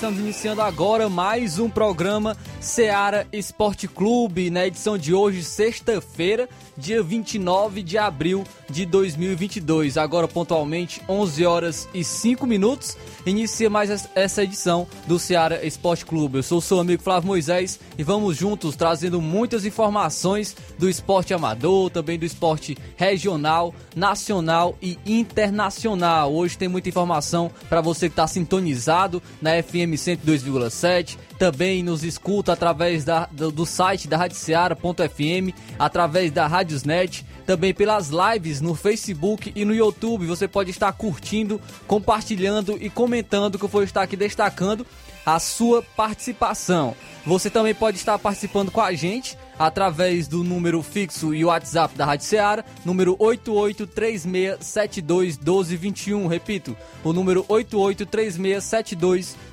Estamos iniciando agora mais um programa Seara Esporte Clube, na edição de hoje, sexta-feira, dia 29 de abril de 2022. Agora, pontualmente, 11 horas e 5 minutos, inicia mais essa edição do Seara Esporte Clube. Eu sou seu amigo Flávio Moisés e vamos juntos trazendo muitas informações do esporte amador, também do esporte regional, nacional e internacional. Hoje tem muita informação para você que está sintonizado na FM 102,7, também nos escuta através da, do, do site da radioceara.fm, através da Radiosnet, também pelas lives no Facebook e no YouTube. Você pode estar curtindo, compartilhando e comentando que eu vou estar aqui destacando a sua participação. Você também pode estar participando com a gente através do número fixo e WhatsApp da Rádio Ceará, número 8836721221. Repito, o número 8836721221.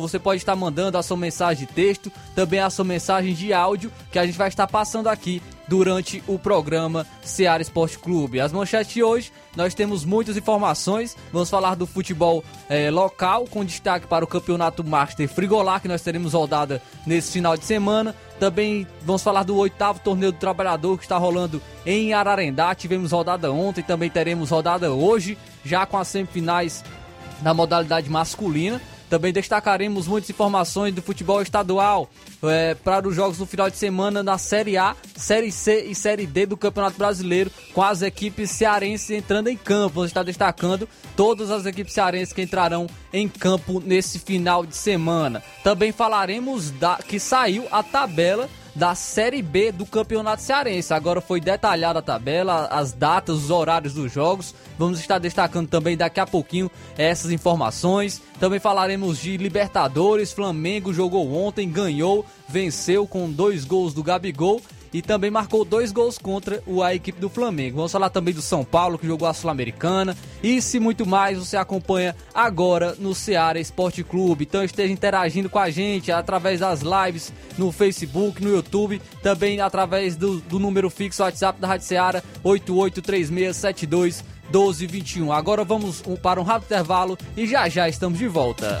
Você pode estar mandando a sua mensagem de texto, também a sua mensagem de áudio, que a gente vai estar passando aqui durante o programa Seara Esporte Clube. As manchetes de hoje, nós temos muitas informações. Vamos falar do futebol é, local, com destaque para o Campeonato Master Frigolar, que nós teremos rodada nesse final de semana. Também vamos falar do oitavo torneio do trabalhador que está rolando em Ararendá. Tivemos rodada ontem, também teremos rodada hoje, já com as semifinais na modalidade masculina. Também destacaremos muitas informações do futebol estadual é, para os jogos no final de semana na Série A, Série C e Série D do Campeonato Brasileiro, com as equipes cearenses entrando em campo. Vamos estar destacando todas as equipes cearenses que entrarão em campo nesse final de semana. Também falaremos da que saiu a tabela da Série B do Campeonato Cearense. Agora foi detalhada a tabela, as datas, os horários dos jogos. Vamos estar destacando também daqui a pouquinho essas informações. Também falaremos de Libertadores. Flamengo jogou ontem, ganhou, venceu com dois gols do Gabigol e também marcou dois gols contra a equipe do Flamengo. Vamos falar também do São Paulo, que jogou a Sul-Americana. E se muito mais, você acompanha agora no Ceará Esporte Clube. Então esteja interagindo com a gente através das lives no Facebook, no YouTube, também através do, do número fixo WhatsApp da Rádio Ceará 883672 1221. Agora vamos para um rápido intervalo e já já estamos de volta.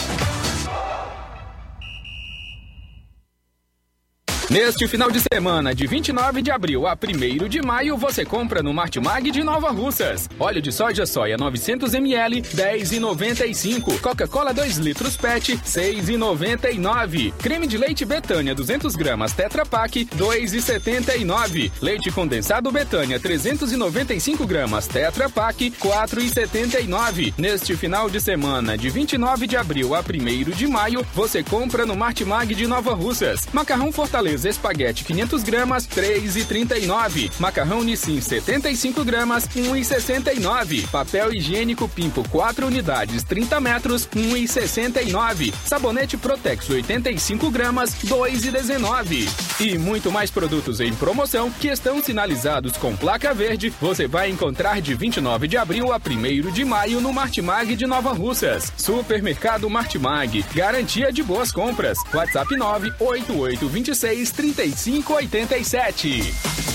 Neste final de semana, de 29 de abril a 1 de maio, você compra no Martimag de Nova Russas. Óleo de soja soia 900ml, 10,95. Coca-Cola 2 litros PET, 6,99. Creme de leite Betânia 200 gramas Tetra Pak, 2,79. Leite condensado Betânia 395 gramas Tetra Pak, 4,79. Neste final de semana, de 29 de abril a 1 de maio, você compra no Martimag de Nova Russas. Macarrão Fortaleza espaguete 500 gramas, 3,39. Macarrão Nissin 75 gramas, 1,69. Papel higiênico Pimpo 4 unidades, 30 metros, 1,69. Sabonete Protex 85 gramas, 2,19. E muito mais produtos em promoção que estão sinalizados com placa verde, você vai encontrar de 29 de abril a 1 de maio no Martimag de Nova Russas. Supermercado Martimag, garantia de boas compras. WhatsApp 98826 3587.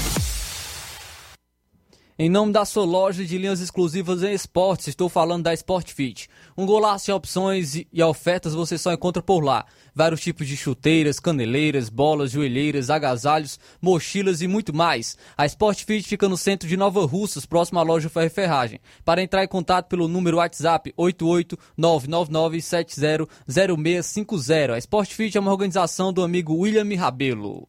Em nome da sua loja de linhas exclusivas em esportes, estou falando da Sport Fit. Um golaço de opções e ofertas você só encontra por lá. Vários tipos de chuteiras, caneleiras, bolas, joelheiras, agasalhos, mochilas e muito mais. A Sport Fit fica no centro de Nova Russas, próximo à loja Ferro Ferragem. Para entrar em contato pelo número WhatsApp 88999700650. A Sport Fit é uma organização do amigo William Rabelo.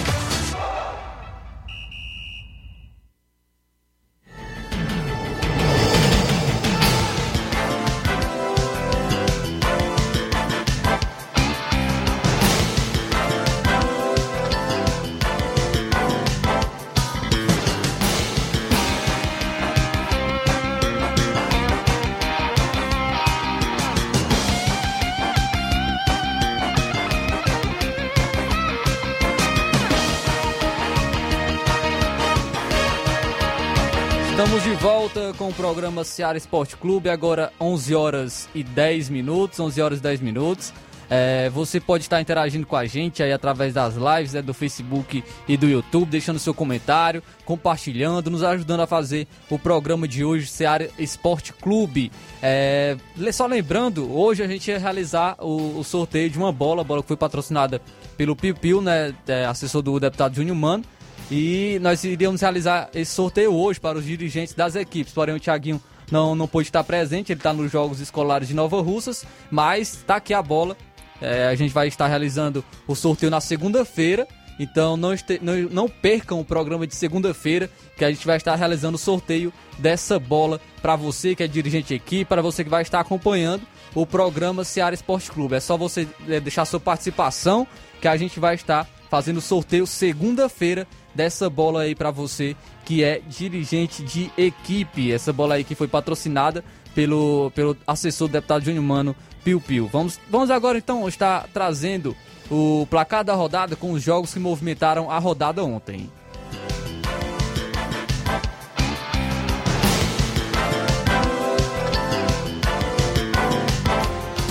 Volta com o programa Seara Esporte Clube, agora 11 horas e 10 minutos, 11 horas e 10 minutos. É, você pode estar interagindo com a gente aí através das lives né, do Facebook e do YouTube, deixando seu comentário, compartilhando, nos ajudando a fazer o programa de hoje, Seara Esporte Clube. É, só lembrando, hoje a gente ia realizar o, o sorteio de uma bola, bola que foi patrocinada pelo Piu Piu, né, é, assessor do deputado Júnior Mano. E nós iríamos realizar esse sorteio hoje para os dirigentes das equipes. Porém, o Thiaguinho não, não pôde estar presente, ele está nos Jogos Escolares de Nova Russas, mas está aqui a bola. É, a gente vai estar realizando o sorteio na segunda-feira. Então não, este, não, não, percam o programa de segunda-feira, que a gente vai estar realizando o sorteio dessa bola para você que é dirigente equipe, para você que vai estar acompanhando o programa Seara Esporte Clube. É só você é, deixar sua participação que a gente vai estar fazendo o sorteio segunda-feira dessa bola aí para você que é dirigente de equipe. Essa bola aí que foi patrocinada pelo, pelo assessor do deputado Júnior Mano Piu Piu. Vamos, vamos agora então estar trazendo o placar da rodada com os jogos que movimentaram a rodada ontem.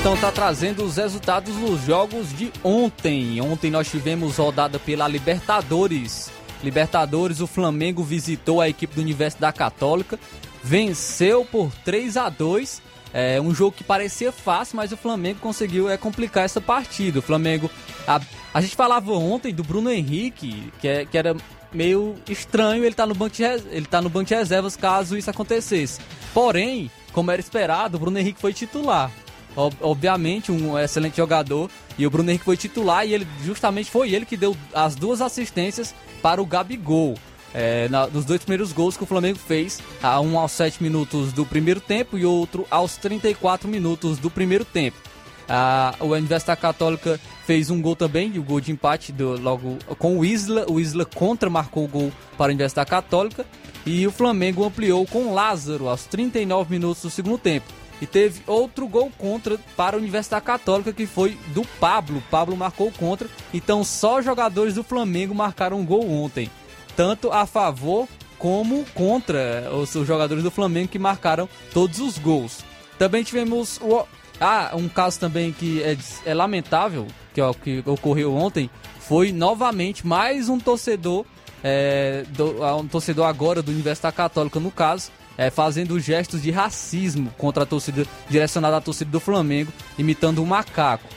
Então tá trazendo os resultados dos jogos de ontem. Ontem nós tivemos rodada pela Libertadores. Libertadores, o Flamengo visitou a equipe do Universo da Católica, venceu por 3 a 2 é um jogo que parecia fácil, mas o Flamengo conseguiu é, complicar essa partida. O Flamengo. A, a gente falava ontem do Bruno Henrique, que, é, que era meio estranho ele tá no banco de ele tá no banco de reservas caso isso acontecesse. Porém, como era esperado, o Bruno Henrique foi titular obviamente um excelente jogador. E o Bruno Henrique foi titular e ele justamente foi ele que deu as duas assistências para o Gabigol. É, na, nos dois primeiros gols que o Flamengo fez, um aos 7 minutos do primeiro tempo e outro aos 34 minutos do primeiro tempo. Ah, o Universidade Católica fez um gol também, o gol de empate do, logo com o Isla. O Isla contra marcou o gol para a Universidade Católica. E o Flamengo ampliou com Lázaro aos 39 minutos do segundo tempo. E teve outro gol contra para a Universidade Católica, que foi do Pablo. Pablo marcou contra. Então só jogadores do Flamengo marcaram um gol ontem. Tanto a favor como contra os, jogadores do Flamengo que marcaram todos os gols. Também tivemos o, ah, um caso também que é, é lamentável, que, ó, que ocorreu ontem, foi novamente mais um torcedor, é, do, um torcedor agora do Universidade Católica no caso, é, fazendo gestos de racismo contra a torcida, direcionada à torcida do Flamengo, imitando um macaco.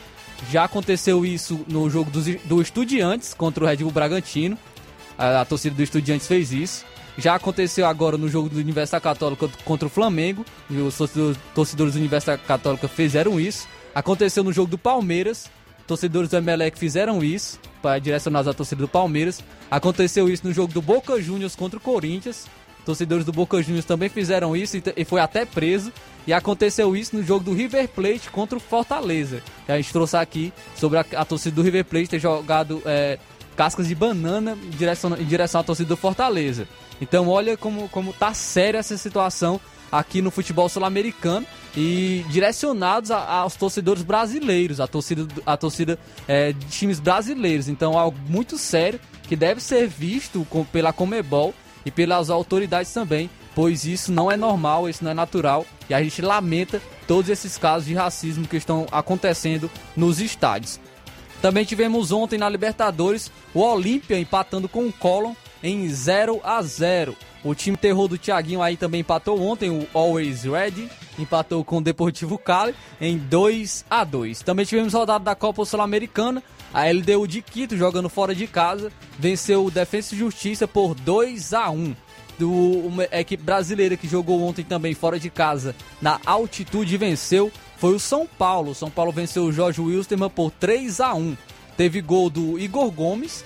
Já aconteceu isso no jogo do, do Estudiantes contra o Red Bull Bragantino. A, a, torcida do Estudiantes fez isso. Já aconteceu agora no jogo do Universidade Católica contra o Flamengo. Os torcedores, do Universidade Católica fizeram isso. Aconteceu no jogo do Palmeiras. Torcedores do Emelec fizeram isso, direcionados à torcida do Palmeiras. Aconteceu isso no jogo do Boca Juniors contra o Corinthians. Torcedores do Boca Juniors também fizeram isso e foi até preso. E aconteceu isso no jogo do River Plate contra o Fortaleza. Que a gente trouxe aqui sobre a, a torcida do River Plate ter jogado, é, cascas de banana em direção, em direção à torcida do Fortaleza. Então olha como, como tá séria essa situação aqui no futebol sul-americano e direcionados a, aos torcedores brasileiros, a torcida, a torcida é, de times brasileiros. Então algo muito sério que deve ser visto com, pela Comebol e pelas autoridades também, pois isso não é normal, isso não é natural e a gente lamenta todos esses casos de racismo que estão acontecendo nos estádios. Também tivemos ontem na Libertadores o Olímpia empatando com o Colón em 0 a 0. O time terror do Thiaguinho aí também empatou ontem, o Always Ready, empatou com o Deportivo Cali em 2 a 2. Também tivemos rodada da Copa Sul-Americana, a LDU de Quito jogando fora de casa, venceu o Defensa e Justiça por 2 a 1. Do, uma equipe brasileira que jogou ontem também fora de casa, na altitude venceu, foi o São Paulo. São Paulo venceu o Jorge Wilstermann por 3 a 1. Teve gol do Igor Gomes,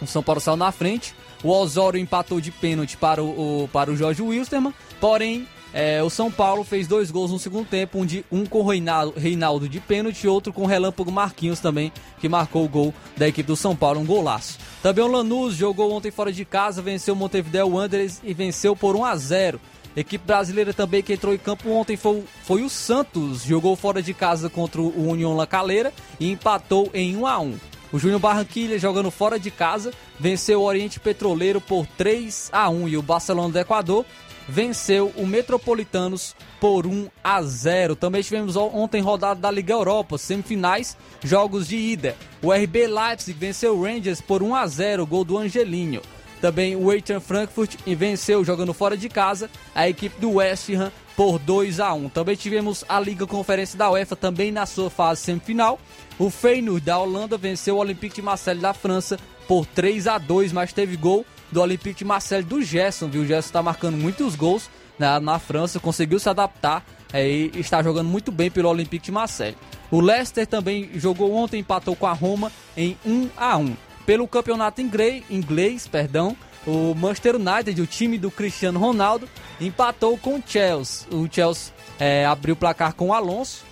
o São Paulo saiu na frente. O Osório empatou de pênalti para o, o para o Jorge Wilstermann, porém é, o São Paulo fez dois gols no segundo tempo, um, de, um com o Reinaldo, Reinaldo de pênalti e outro com o Relâmpago Marquinhos também, que marcou o gol da equipe do São Paulo, um golaço. Também o Lanús jogou ontem fora de casa, venceu o Montevideo Wanderers e venceu por 1 a 0 Equipe brasileira também que entrou em campo ontem foi, foi o Santos, jogou fora de casa contra o União La Calera e empatou em 1 a 1 o Júnior Barranquilla, jogando fora de casa, venceu o Oriente Petroleiro por 3 a 1 e o Barcelona do Equador venceu o Metropolitanos por 1 a 0. Também tivemos ontem rodada da Liga Europa, semifinais, jogos de ida. O RB Leipzig venceu o Rangers por 1 a 0, gol do Angelinho. Também o Eintracht Frankfurt venceu jogando fora de casa a equipe do West Ham por 2 a 1. Também tivemos a Liga Conferência da UEFA também na sua fase semifinal. O Feyenoord da Holanda venceu o Olympique de Marseille da França por 3 a 2, mas teve gol do Olympique de Marseille do Gerson, viu? O Gerson está marcando muitos gols na, na França, conseguiu se adaptar é, e está jogando muito bem pelo Olympique de Marseille. O Leicester também jogou ontem, empatou com a Roma em 1 a 1. Pelo campeonato inglês, inglês perdão, o Manchester United, o time do Cristiano Ronaldo, empatou com o Chelsea. O Chelsea é, abriu o placar com o Alonso.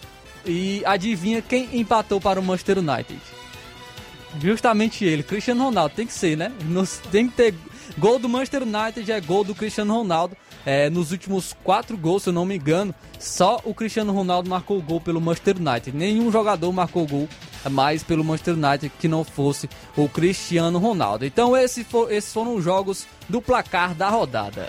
E adivinha quem empatou para o Manchester United? Justamente ele, Cristiano Ronaldo. Tem que ser, né? tem que ter. Gol do Manchester United é gol do Cristiano Ronaldo. É, nos últimos quatro gols, se eu não me engano, só o Cristiano Ronaldo marcou gol pelo Manchester United. Nenhum jogador marcou gol mais pelo Manchester United que não fosse o Cristiano Ronaldo. Então esse for, esses foram os jogos do placar da rodada.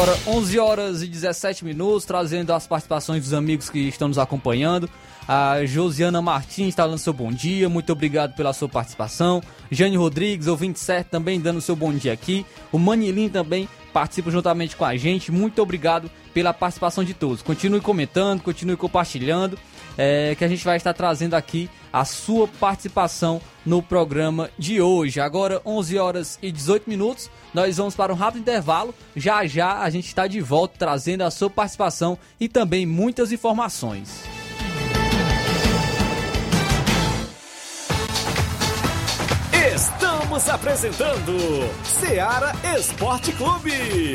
Agora 11 horas e 17 minutos, trazendo as participações dos amigos que estão nos acompanhando. A Josiana Martins está dando seu bom dia, muito obrigado pela sua participação. Jane Rodrigues, ouvinte certo, também dando seu bom dia aqui. O Manilin também participa juntamente com a gente. Muito obrigado pela participação de todos. Continue comentando, continue compartilhando, é, que a gente vai estar trazendo aqui a sua participação no programa de hoje. Agora, 11 horas e 18 minutos, nós vamos para um rápido intervalo. Já já a gente está de volta trazendo a sua participação e também muitas informações. Estamos apresentando Seara Esporte Clube.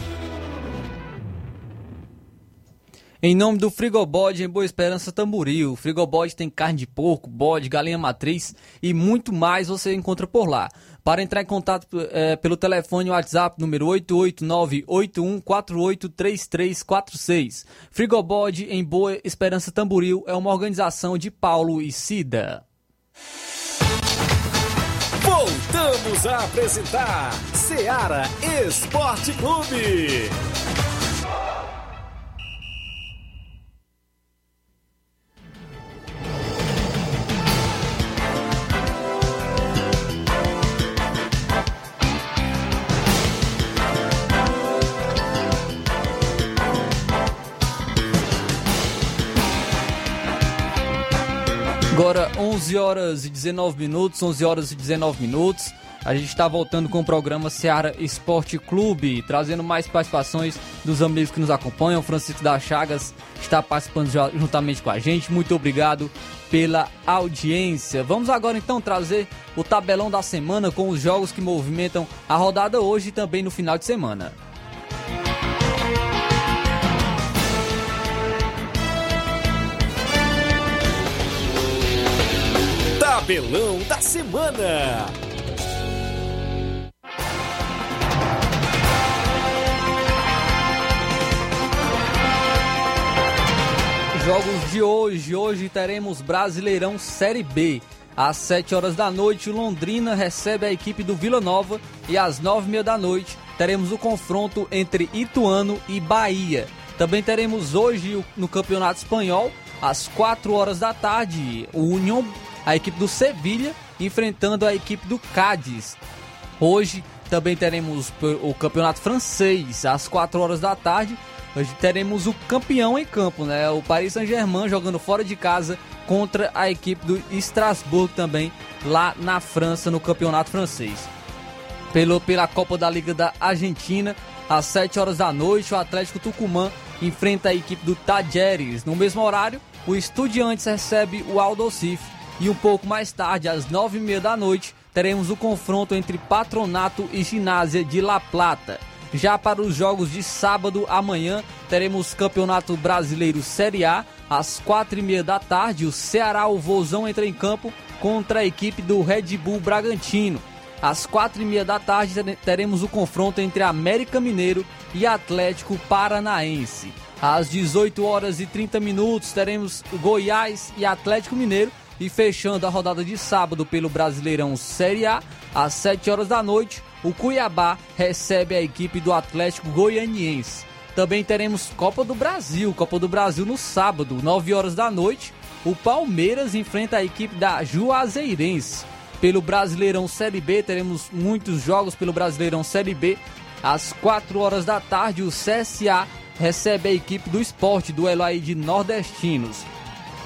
Em nome do Frigobode em Boa Esperança Tamboril. O Frigobode tem carne de porco, bode, galinha matriz e muito mais você encontra por lá. Para entrar em contato é, pelo telefone WhatsApp número 889-8148-3346. Frigobode em Boa Esperança Tamboril é uma organização de Paulo e Cida. Voltamos a apresentar Seara Esporte Clube. Agora 11 horas e 19 minutos, 11 horas e 19 minutos. A gente está voltando com o programa Seara Esporte Clube, trazendo mais participações dos amigos que nos acompanham. Francisco da Chagas está participando juntamente com a gente. Muito obrigado pela audiência. Vamos agora então trazer o tabelão da semana com os jogos que movimentam a rodada hoje e também no final de semana. Tabelão da Semana. Jogos de hoje. Hoje teremos Brasileirão Série B. Às 7 horas da noite, Londrina recebe a equipe do Vila Nova e às 9 e meia da noite teremos o confronto entre Ituano e Bahia. Também teremos hoje no Campeonato Espanhol, às 4 horas da tarde, o União a equipe do Sevilha enfrentando a equipe do Cádiz. Hoje também teremos o campeonato francês às 4 horas da tarde. Hoje teremos o campeão em campo, né? O Paris Saint-Germain jogando fora de casa contra a equipe do Strasbourg também lá na França no campeonato francês. Pelo, pela Copa da Liga da Argentina, às 7 horas da noite, o Atlético Tucumã enfrenta a equipe do Tajeres. No mesmo horário, o Estudiantes recebe o Aldocif e um pouco mais tarde, às nove e meia da noite, teremos o confronto entre Patronato e Ginásia de La Plata. Já para os jogos de sábado, amanhã, teremos Campeonato Brasileiro Série A. Às quatro e meia da tarde, o Ceará, o Vozão, entra em campo contra a equipe do Red Bull Bragantino. Às quatro e meia da tarde, teremos o confronto entre América Mineiro e Atlético Paranaense. Às 18 horas e 30 minutos, teremos Goiás e Atlético Mineiro. E fechando a rodada de sábado pelo Brasileirão Série A, às 7 horas da noite, o Cuiabá recebe a equipe do Atlético Goianiense. Também teremos Copa do Brasil, Copa do Brasil no sábado, 9 horas da noite. O Palmeiras enfrenta a equipe da Juazeirense. Pelo Brasileirão Série B, teremos muitos jogos pelo Brasileirão Série B. Às 4 horas da tarde, o CSA recebe a equipe do esporte, duelo aí de nordestinos.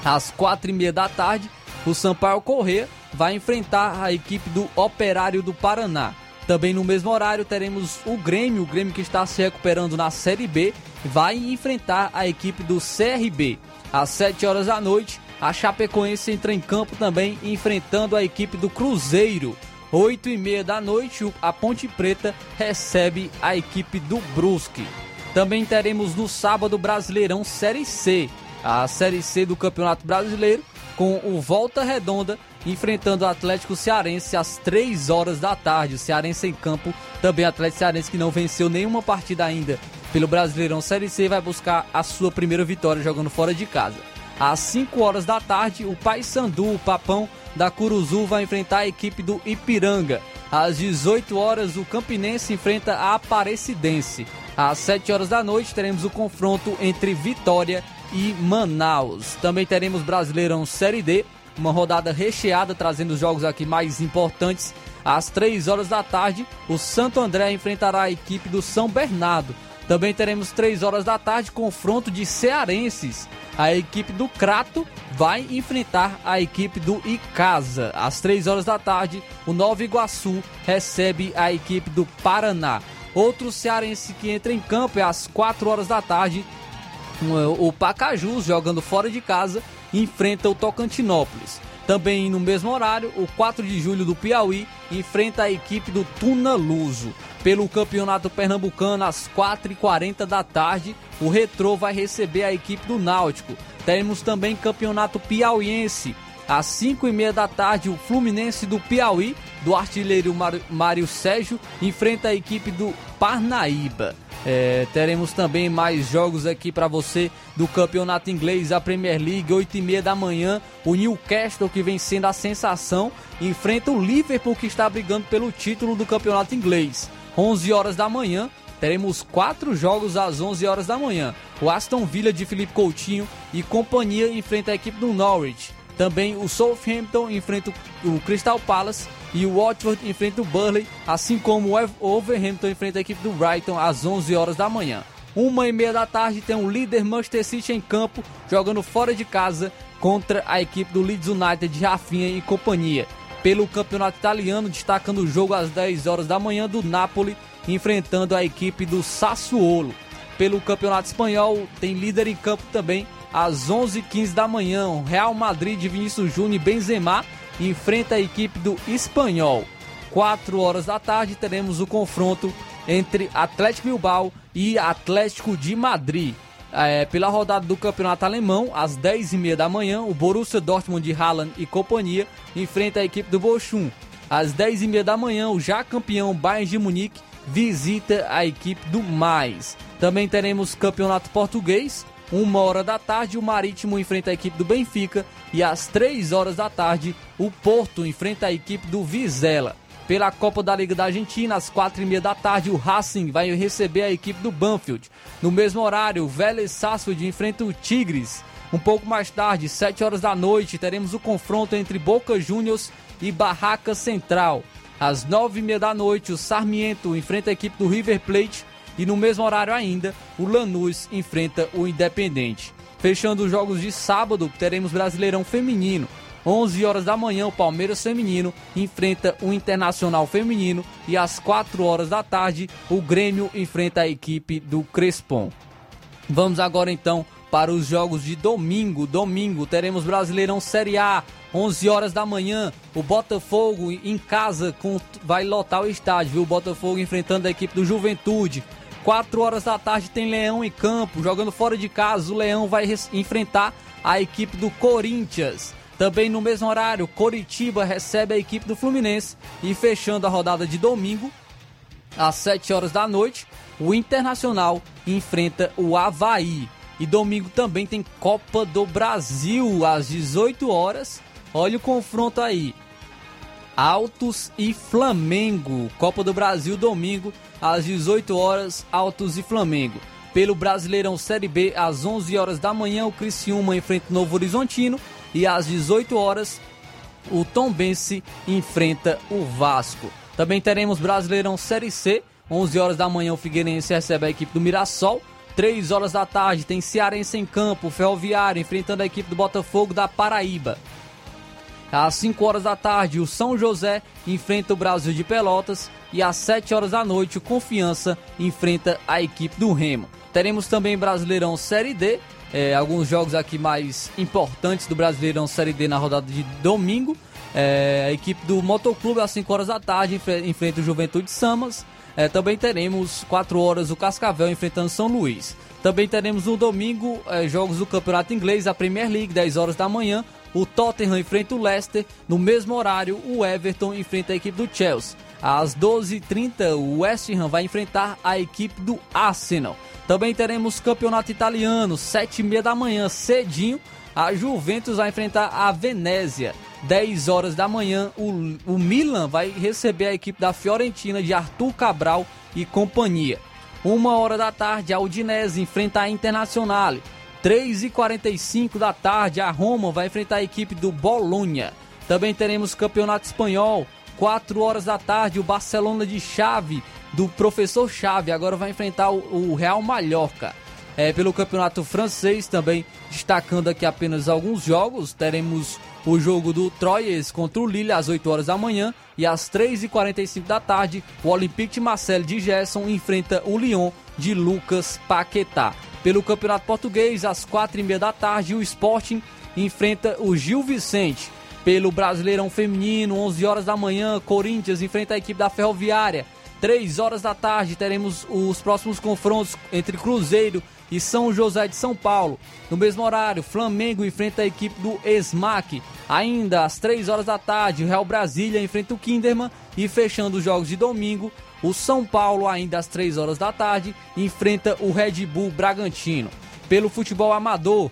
Às 4 e meia da tarde, o Sampaio Corrêa vai enfrentar a equipe do Operário do Paraná. Também no mesmo horário teremos o Grêmio, o Grêmio que está se recuperando na Série B, vai enfrentar a equipe do CRB. Às 7 horas da noite, a Chapecoense entra em campo também enfrentando a equipe do Cruzeiro. 8 e meia da noite, a Ponte Preta recebe a equipe do Brusque. Também teremos no sábado Brasileirão Série C, a Série C do Campeonato Brasileiro, com o Volta Redonda enfrentando o Atlético Cearense às 3 horas da tarde. O Cearense em campo, também Atlético Cearense que não venceu nenhuma partida ainda pelo Brasileirão Série C, vai buscar a sua primeira vitória jogando fora de casa. Às 5 horas da tarde, o Paysandu, o Papão da Curuzu, vai enfrentar a equipe do Ipiranga. Às 18 horas, o Campinense enfrenta a Aparecidense. Às 7 horas da noite, teremos o confronto entre Vitória e Manaus. Também teremos Brasileirão Série D, uma rodada recheada, trazendo os jogos aqui mais importantes. Às 3 horas da tarde, o Santo André enfrentará a equipe do São Bernardo. Também teremos 3 horas da tarde, confronto de cearenses. A equipe do Crato vai enfrentar a equipe do Icasa. Às 3 horas da tarde, o Nova Iguaçu recebe a equipe do Paraná. Outro cearense que entra em campo é às 4 horas da tarde, o Pacajus, jogando fora de casa, enfrenta o Tocantinópolis. Também no mesmo horário, o 4 de julho do Piauí enfrenta a equipe do Tuna Luso. Pelo Campeonato Pernambucano, às 4h40 da tarde, o Retrô vai receber a equipe do Náutico. Teremos também Campeonato Piauiense. Às 5h30 da tarde, o Fluminense do Piauí, do artilheiro Mário Sérgio, enfrenta a equipe do Parnaíba. É, teremos também mais jogos aqui para você do campeonato inglês, a Premier League, 8 e meia da manhã. O Newcastle, que vem sendo a sensação, enfrenta o Liverpool, que está brigando pelo título do campeonato inglês. 11 horas da manhã, teremos quatro jogos às 11 horas da manhã. O Aston Villa de Felipe Coutinho e companhia enfrenta a equipe do Norwich. Também o Southampton enfrenta o Crystal Palace e o Watford enfrenta o Burley, assim como o Overhampton enfrenta a equipe do Brighton às 11 horas da manhã. Uma e meia da tarde tem o líder Manchester City em campo, jogando fora de casa contra a equipe do Leeds United de Rafinha e companhia. Pelo campeonato italiano, destacando o jogo às 10 horas da manhã do Napoli, enfrentando a equipe do Sassuolo. Pelo campeonato espanhol, tem líder em campo também às 11h15 da manhã. Real Madrid de Vinícius Júnior e Benzema enfrenta a equipe do Espanhol. 4 horas da tarde teremos o confronto entre Atlético Bilbao e Atlético de Madrid. É, pela rodada do campeonato alemão, às 10h30 da manhã, o Borussia Dortmund de Haaland e companhia enfrenta a equipe do Bochum. Às 10h30 da manhã, o já campeão Bayern de Munique visita a equipe do Mais. Também teremos campeonato português, uma hora da tarde, o Marítimo enfrenta a equipe do Benfica. E às três horas da tarde, o Porto enfrenta a equipe do Vizela. Pela Copa da Liga da Argentina, às quatro e meia da tarde, o Racing vai receber a equipe do Banfield. No mesmo horário, o Vélez Sarsfield enfrenta o Tigres. Um pouco mais tarde, sete horas da noite, teremos o confronto entre Boca Juniors e Barraca Central. Às nove e meia da noite, o Sarmiento enfrenta a equipe do River Plate e no mesmo horário ainda, o Lanús enfrenta o Independente. Fechando os jogos de sábado, teremos Brasileirão Feminino. 11 horas da manhã, o Palmeiras Feminino enfrenta o Internacional Feminino e às 4 horas da tarde, o Grêmio enfrenta a equipe do Crespon. Vamos agora então para os jogos de domingo. Domingo teremos Brasileirão Série A, 11 horas da manhã. O Botafogo em casa com, vai lotar o estádio, viu? O Botafogo enfrentando a equipe do Juventude. 4 horas da tarde tem Leão em campo, jogando fora de casa. O Leão vai enfrentar a equipe do Corinthians. Também no mesmo horário, Coritiba recebe a equipe do Fluminense. E fechando a rodada de domingo, às 7 horas da noite, o Internacional enfrenta o Havaí. E domingo também tem Copa do Brasil às 18 horas. Olha o confronto aí. Altos e Flamengo. Copa do Brasil domingo às 18 horas, Altos e Flamengo. Pelo Brasileirão Série B, às 11 horas da manhã, o Criciúma enfrenta o Novo Horizontino e às 18 horas, o Tombense enfrenta o Vasco. Também teremos Brasileirão Série C, 11 horas da manhã, o Figueirense recebe a equipe do Mirassol. 3 horas da tarde tem Cearense em campo, Ferroviário enfrentando a equipe do Botafogo da Paraíba. Às 5 horas da tarde, o São José enfrenta o Brasil de Pelotas e às 7 horas da noite, o Confiança enfrenta a equipe do Remo. Teremos também Brasileirão Série D, é, alguns jogos aqui mais importantes do Brasileirão Série D na rodada de domingo. É, a equipe do Motoclube às 5 horas da tarde enfrenta o Juventude Samas. É, também teremos 4 horas o Cascavel enfrentando São Luís. Também teremos no domingo é, jogos do Campeonato Inglês, a Premier League, 10 horas da manhã. O Tottenham enfrenta o Leicester. No mesmo horário, o Everton enfrenta a equipe do Chelsea. Às 12h30, o West Ham vai enfrentar a equipe do Arsenal. Também teremos campeonato italiano, 7h30 da manhã, cedinho. A Juventus vai enfrentar a Venezia. 10 horas da manhã, o, o Milan vai receber a equipe da Fiorentina de Arthur Cabral e companhia. Uma hora da tarde, a Udinese enfrenta a Internazionale. 3h45 da tarde, a Roma vai enfrentar a equipe do Bolonha. Também teremos campeonato espanhol. 4 horas da tarde, o Barcelona de Chave, do professor Chave, agora vai enfrentar o, o Real Mallorca. É, pelo campeonato francês também, destacando aqui apenas alguns jogos, teremos o jogo do Troyes contra o Lille às 8 horas da manhã e às 3h45 da tarde, o Olympique de Marseille de Gerson enfrenta o Lyon de Lucas Paquetá. Pelo Campeonato Português, às 4h30 da tarde, o Sporting enfrenta o Gil Vicente. Pelo Brasileirão Feminino, 11 horas da manhã, Corinthians enfrenta a equipe da Ferroviária. 3 horas da tarde, teremos os próximos confrontos entre Cruzeiro e São José de São Paulo. No mesmo horário, Flamengo enfrenta a equipe do SMAC. Ainda às 3 horas da tarde, o Real Brasília enfrenta o Kinderman. E fechando os jogos de domingo, o São Paulo, ainda às 3 horas da tarde, enfrenta o Red Bull Bragantino. Pelo futebol amador,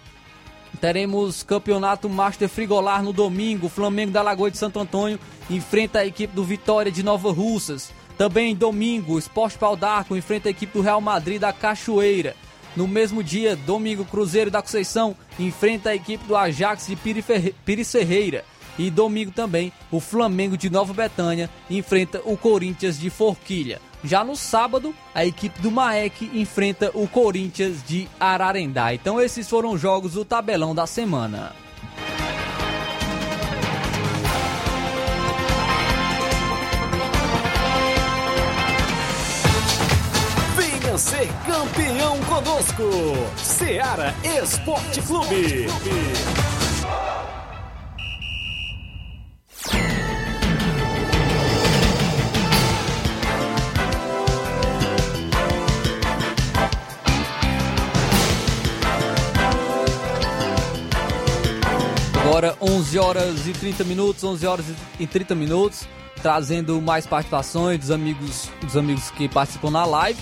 teremos campeonato Master Frigolar no domingo. Flamengo da Lagoa de Santo Antônio enfrenta a equipe do Vitória de Nova Russas. Também domingo, Esporte Pau d'Arco enfrenta a equipe do Real Madrid da Cachoeira. No mesmo dia, domingo, Cruzeiro da Conceição enfrenta a equipe do Ajax de Pires Ferreira. E domingo também, o Flamengo de Nova Betânia enfrenta o Corinthians de Forquilha. Já no sábado, a equipe do Maek enfrenta o Corinthians de Ararendá. Então esses foram os jogos do tabelão da semana. Venha ser campeão conosco, Seara Esporte Clube. Agora 11 horas e 30 minutos, 11 horas e 30 minutos, trazendo mais participações dos amigos, dos amigos que participam na live.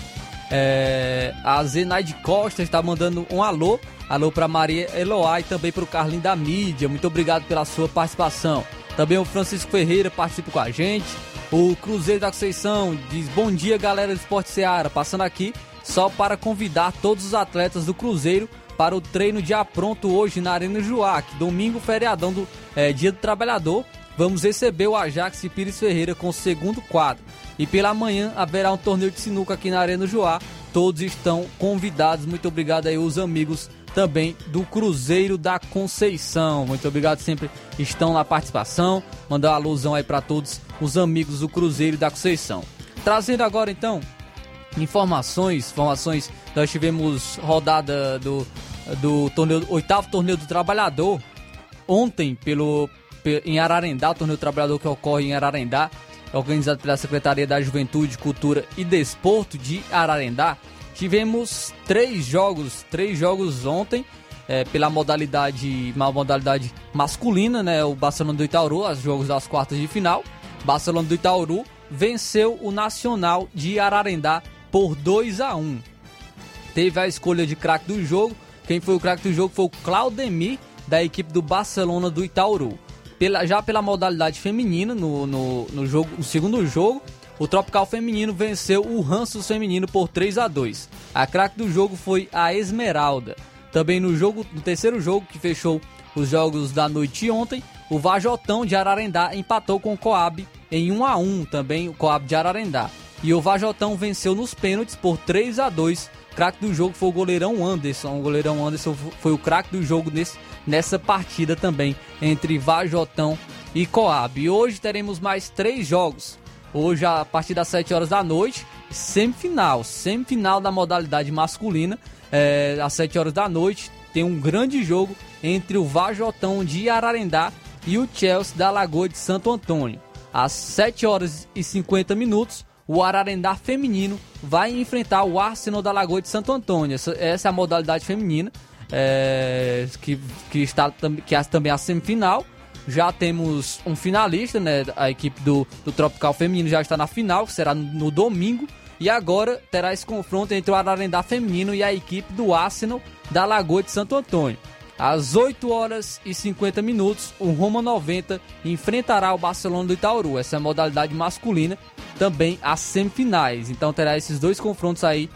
É, a Zenaide Costa está mandando um alô, alô para Maria Eloá e também para o Carlinho da Mídia. Muito obrigado pela sua participação. Também o Francisco Ferreira participa com a gente. O Cruzeiro da Conceição diz: Bom dia, galera do Esporte Seara. Passando aqui só para convidar todos os atletas do Cruzeiro para o treino de apronto hoje na Arena Juac. Domingo, feriadão do é, Dia do Trabalhador. Vamos receber o Ajax e Pires Ferreira com o segundo quadro. E pela manhã haverá um torneio de sinuca aqui na Arena Joá. Todos estão convidados. Muito obrigado aí os amigos também do Cruzeiro da Conceição. Muito obrigado, sempre estão na participação. Mandar alusão aí para todos os amigos do Cruzeiro da Conceição. Trazendo agora então informações, informações. Nós tivemos rodada do do torneio, oitavo torneio do trabalhador ontem pelo em Ararendá, o torneio do trabalhador que ocorre em Ararendá, organizado pela Secretaria da Juventude, Cultura e Desporto de Ararendá. Tivemos três jogos, três jogos ontem, é, pela modalidade, uma modalidade masculina, né? O Barcelona do Itauru, os jogos das quartas de final. Barcelona do Itauru venceu o Nacional de Ararendá por 2 a 1. Teve a escolha de craque do jogo. Quem foi o craque do jogo foi o Claudemir, da equipe do Barcelona do Itauru. Pela, já pela modalidade feminina, no, no, no, jogo, no segundo jogo, o Tropical Feminino venceu o Ranços Feminino por 3 a 2 A craque do jogo foi a Esmeralda. Também no jogo, no terceiro jogo que fechou os jogos da noite ontem, o Vajotão de Ararendá empatou com o Coab em 1 a 1 também o Coab de Ararendá. E o Vajotão venceu nos pênaltis por 3 a 2 Craque do jogo foi o goleirão Anderson. O goleirão Anderson foi o craque do jogo nesse, nessa partida também entre Vajotão e Coab. E hoje teremos mais três jogos. Hoje, a partir das 7 horas da noite, semifinal. Semifinal da modalidade masculina. É, às 7 horas da noite, tem um grande jogo entre o Vajotão de Ararendá e o Chelsea da Lagoa de Santo Antônio. Às 7 horas e 50 minutos, o Ararendá feminino vai enfrentar o Arsenal da Lagoa de Santo Antônio. Essa, essa é a modalidade feminina, é, que, que está que é também a semifinal. Já temos um finalista, né? A equipe do, do Tropical Feminino já está na final, que será no, domingo. E agora terá esse confronto entre o Ararendá Feminino e a equipe do Arsenal da Lagoa de Santo Antônio. Às 8 horas e 50 minutos, o Roma 90 enfrentará o Barcelona do Itaúru. Essa é a modalidade masculina, também as semifinais. Então terá esses dois confrontos aí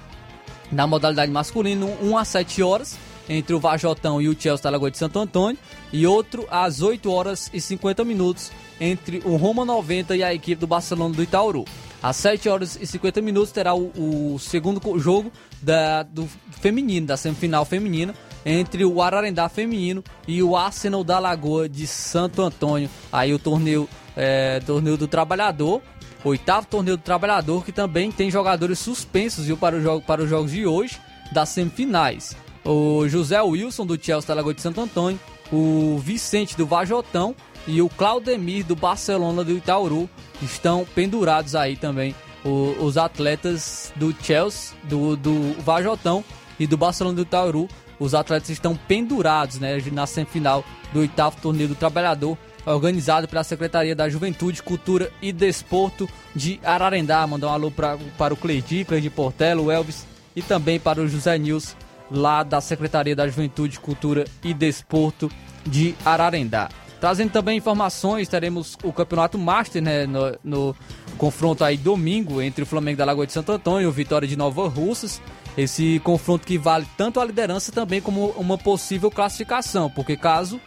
na modalidade masculina, um às 7 horas entre o Vajotão e o Chelsea da Lagoa de Santo Antônio e outro às 8 horas e 50 minutos entre o Roma 90 e a equipe do Barcelona do Itaúru. Às 7 horas e 50 minutos terá o, o segundo jogo da, do feminino, da semifinal feminina, entre o Ararendá feminino e o Arsenal da Lagoa de Santo Antônio. Aí o torneio, é, torneio do Trabalhador, oitavo torneio do Trabalhador, que também tem jogadores suspensos viu, para, o jogo, para os jogos de hoje das semifinais. O José Wilson do Chelsea da Lagoa de Santo Antônio, o Vicente do Vajotão e o Claudemir do Barcelona do Itauru estão pendurados aí também o, os atletas do Chelsea, do, do Vajotão e do Barcelona do Itaúru. Os atletas estão pendurados né, na semifinal do oitavo torneio do trabalhador, organizado pela Secretaria da Juventude, Cultura e Desporto de Ararendá. Mandar um alô pra, para o Cleidi, Cleidi Portela, o Elvis e também para o José Nils, lá da Secretaria da Juventude, Cultura e Desporto de Ararendá. Trazendo também informações, teremos o Campeonato Master né, no, no confronto aí domingo entre o Flamengo da Lagoa de Santo Antônio e o Vitória de Nova Russas. Esse confronto que vale tanto a liderança também como uma possível classificação, porque caso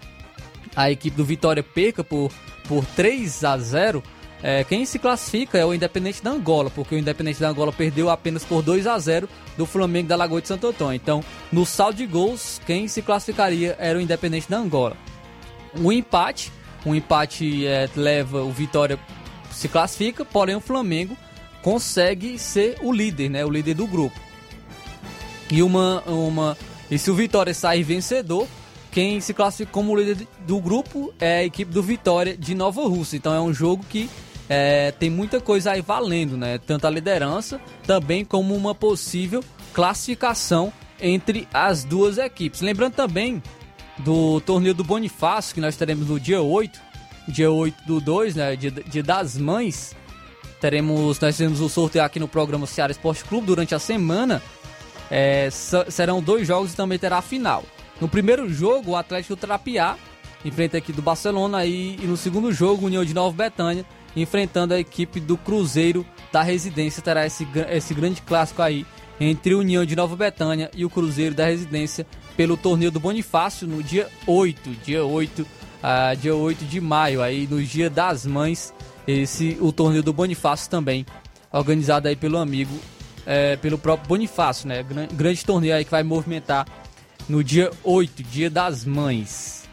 a equipe do Vitória perca por, por 3 a 0, é, quem se classifica é o Independente da Angola, porque o Independente da Angola perdeu apenas por 2 a 0 do Flamengo da Lagoa de Santo Antônio. Então, no saldo de gols, quem se classificaria era o Independente da Angola. Um empate, um empate é, leva o Vitória se classifica, porém o Flamengo consegue ser o líder, né, o líder do grupo. E uma uma e se o Vitória sair vencedor, quem se classifica como líder do grupo é a equipe do Vitória de Nova Rússia. Então é um jogo que é, tem muita coisa aí valendo, né? Tanto a liderança, também como uma possível classificação entre as duas equipes. Lembrando também do torneio do Bonifácio, que nós teremos no dia 8, dia 8 do 2, né, dia, dia das mães. Teremos, nós teremos o sorteio aqui no programa Ceará Esporte Clube durante a semana. É, serão dois jogos e também terá a final. No primeiro jogo, o Atlético Trapiá enfrenta a equipe do Barcelona e, e no segundo jogo, União de Nova Betânia enfrentando a equipe do Cruzeiro da Residência. Terá esse, esse grande clássico aí entre União de Nova Betânia e o Cruzeiro da Residência pelo torneio do Bonifácio no dia 8, dia 8, uh, dia 8 de maio, aí no dia das mães, esse o torneio do Bonifácio também, organizado aí pelo amigo, é, pelo próprio Bonifácio, né? Grande, grande torneio aí que vai movimentar no dia 8, dia das mães.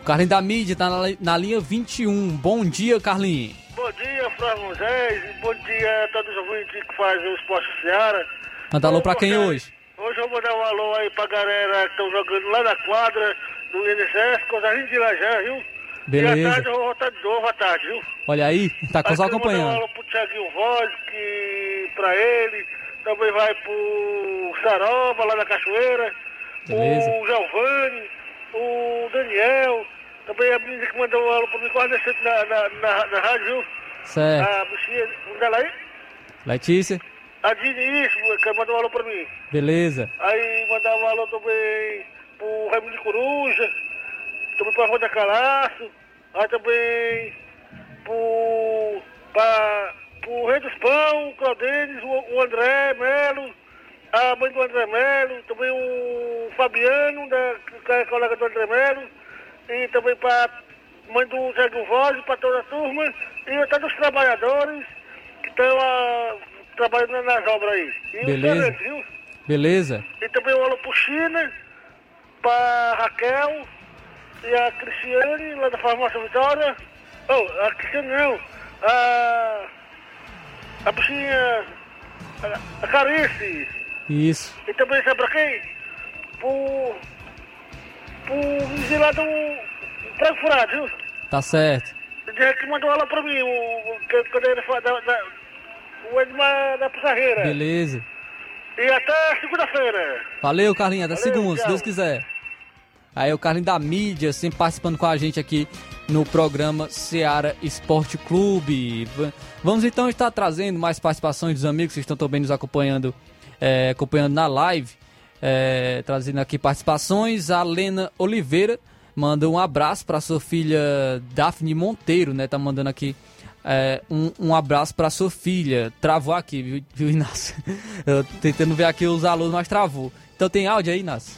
O Carlinho da mídia tá na, na linha 21. Bom dia, Carlinho. Bom dia, Flávio Moisés. Bom dia a todos os ouvintes que fazem o Esporte Seara. Manda alô pra quem hoje? Hoje eu vou dar um alô aí pra galera que estão jogando lá na quadra do INSS, Cosarinho de Lajé, viu? Beleza. E à tarde eu vou voltar de novo à tarde, viu? Olha aí, tá só acompanhando. Um alô pro Thiaguinho Voz, que pra ele, também vai pro Saroba, lá na Cachoeira, Beleza. o Giovanni, o Daniel, também a menina que mandou um alô pra mim quase decente na, na, na, na rádio, viu? Certo. A bichinha, o dela aí? Letícia, A Dini, isso, que mandou um alô pra mim. beleza. Aí mandar um alô também pro Raimundo de Coruja, também pra Roda Calaço, aí também pro, pra, pro Rei dos Pão, o Claudenes, o, o André Melo, a mãe do André Melo, também o Fabiano, da, que é colega do André Melo, e também pra mãe do Zé do Voz, pra toda a turma, e até dos trabalhadores que estão ah, trabalhando nas obras aí. E Beleza. viu? Beleza? E também um alô pro China, pra Raquel e a Cristiane, lá da Farmácia Vitória. Oh, a Cristiane não, a. A bichinha. A, a Carice. Isso. E também sabe pra quem? Pro. Pro vizinho lá do. Prego Furado, viu? Tá certo. Ele que mandou ela pra mim, o, quando ele foi da, da, o Edmar da Pizarreira. Beleza. E até segunda-feira. Valeu, Carlinhos. Até segunda, se. Deus quiser. Aí o Carlinhos da mídia, sempre participando com a gente aqui no programa Seara Esporte Clube. Va- Vamos então estar trazendo mais participações dos amigos que estão também nos acompanhando, é, acompanhando na live. É, trazendo aqui participações. A Lena Oliveira manda um abraço para sua filha Daphne Monteiro, né? Tá mandando aqui é, um, um abraço para sua filha. Travou aqui, viu, viu Inácio? Eu tentando ver aqui os alunos, mas travou. Então tem áudio aí, Inácio?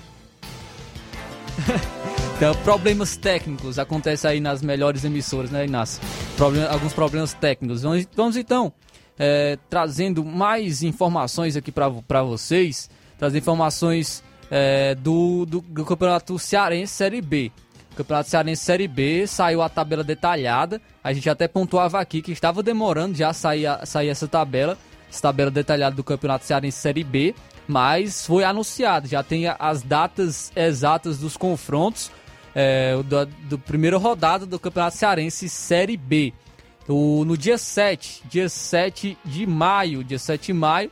Então, problemas técnicos acontecem aí nas melhores emissoras, né, Inácio? Problem- alguns problemas técnicos. Vamos, vamos então é, trazendo mais informações aqui para vocês, trazer informações é, do, do, do Campeonato Cearense Série B. Campeonato Cearense Série B saiu a tabela detalhada. A gente até pontuava aqui que estava demorando já sair, sair essa tabela, essa tabela detalhada do Campeonato Cearense Série B, mas foi anunciado, já tem as datas exatas dos confrontos é, o da do primeira rodada do Campeonato Cearense Série B. O, no dia 7, dia 7 de maio, dia 7 de maio,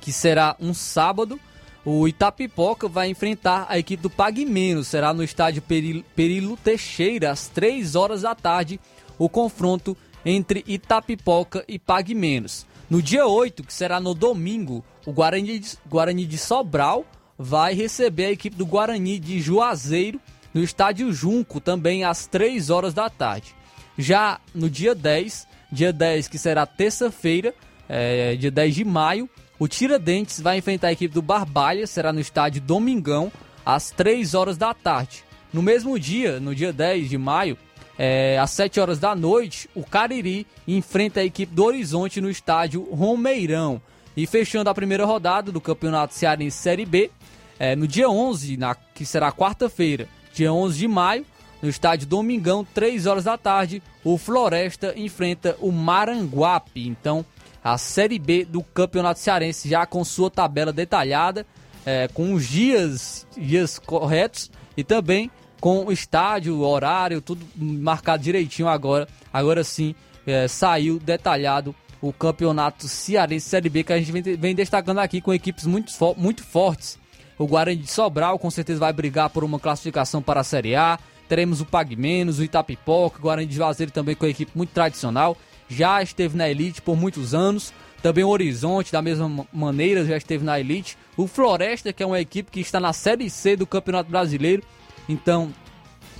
que será um sábado, o Itapipoca vai enfrentar a equipe do Pague Menos. Será no estádio Perilo Teixeira, às 3 horas da tarde, o confronto entre Itapipoca e Pague Menos. No dia 8, que será no domingo, o Guarani de, Guarani de Sobral vai receber a equipe do Guarani de Juazeiro no estádio Junco, também às 3 horas da tarde. Já no dia 10, dia 10 que será terça-feira, é, dia 10 de maio, o Tiradentes vai enfrentar a equipe do Barbalha, será no estádio Domingão, às 3 horas da tarde. No mesmo dia, no dia 10 de maio, é, às 7 horas da noite, o Cariri enfrenta a equipe do Horizonte no estádio Romeirão. E fechando a primeira rodada do Campeonato Cearense Série B, é, no dia 11, na, que será quarta-feira, dia 11 de maio, no estádio Domingão, 3 horas da tarde, o Floresta enfrenta o Maranguape. Então, a Série B do Campeonato Cearense já com sua tabela detalhada, é, com os dias, dias corretos e também com o estádio, o horário, tudo marcado direitinho agora. Agora sim, é, saiu detalhado o Campeonato Cearense Série B que a gente vem, vem destacando aqui com equipes muito, muito fortes. O Guarani de Sobral com certeza vai brigar por uma classificação para a Série A. Teremos o Pag Menos, o Itapipoca, o Guarani de Juazeiro também com a equipe muito tradicional já esteve na elite por muitos anos. Também o Horizonte, da mesma maneira, já esteve na elite. O Floresta, que é uma equipe que está na Série C do Campeonato Brasileiro. Então,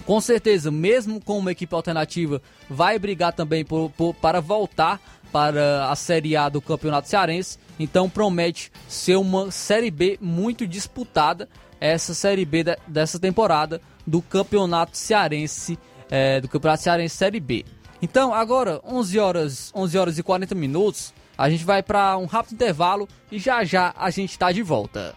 com certeza, mesmo com uma equipe alternativa, vai brigar também por, por, para voltar para a Série A do Campeonato Cearense. Então, promete ser uma Série B muito disputada. Essa Série B de, dessa temporada do Campeonato Cearense, é, do Campeonato Cearense Série B. Então, agora, 11 horas, 11 horas e 40 minutos, a gente vai para um rápido intervalo e já já a gente está de volta.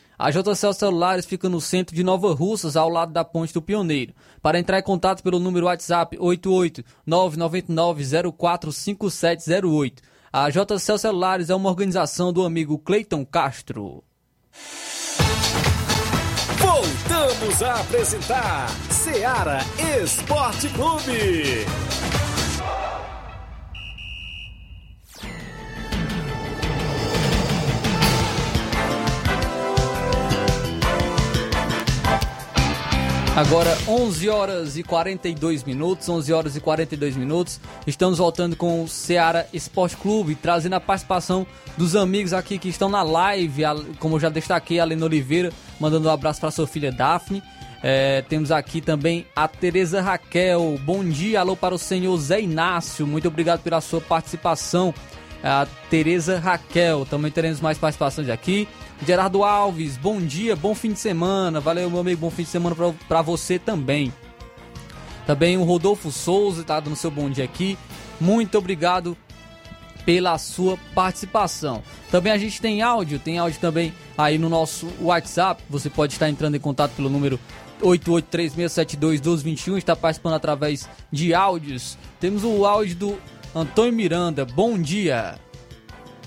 A JCL Celulares fica no centro de Nova Russas, ao lado da Ponte do Pioneiro. Para entrar em contato pelo número WhatsApp 88999045708. A JCL Celulares é uma organização do amigo Cleiton Castro. Voltamos a apresentar Seara Esporte Clube. Agora 11 horas e 42 minutos, 11 horas e 42 minutos. Estamos voltando com o Ceará Esporte Clube, trazendo a participação dos amigos aqui que estão na live, como eu já destaquei, a Lena Oliveira, mandando um abraço para sua filha Daphne. É, temos aqui também a Tereza Raquel. Bom dia, alô para o senhor Zé Inácio. Muito obrigado pela sua participação. A Tereza Raquel. Também teremos mais participações aqui. Gerardo Alves, bom dia, bom fim de semana. Valeu, meu amigo, bom fim de semana para você também. Também o Rodolfo Souza tá dando seu bom dia aqui. Muito obrigado pela sua participação. Também a gente tem áudio, tem áudio também aí no nosso WhatsApp. Você pode estar entrando em contato pelo número 8836721221, está participando através de áudios. Temos o áudio do Antônio Miranda. Bom dia.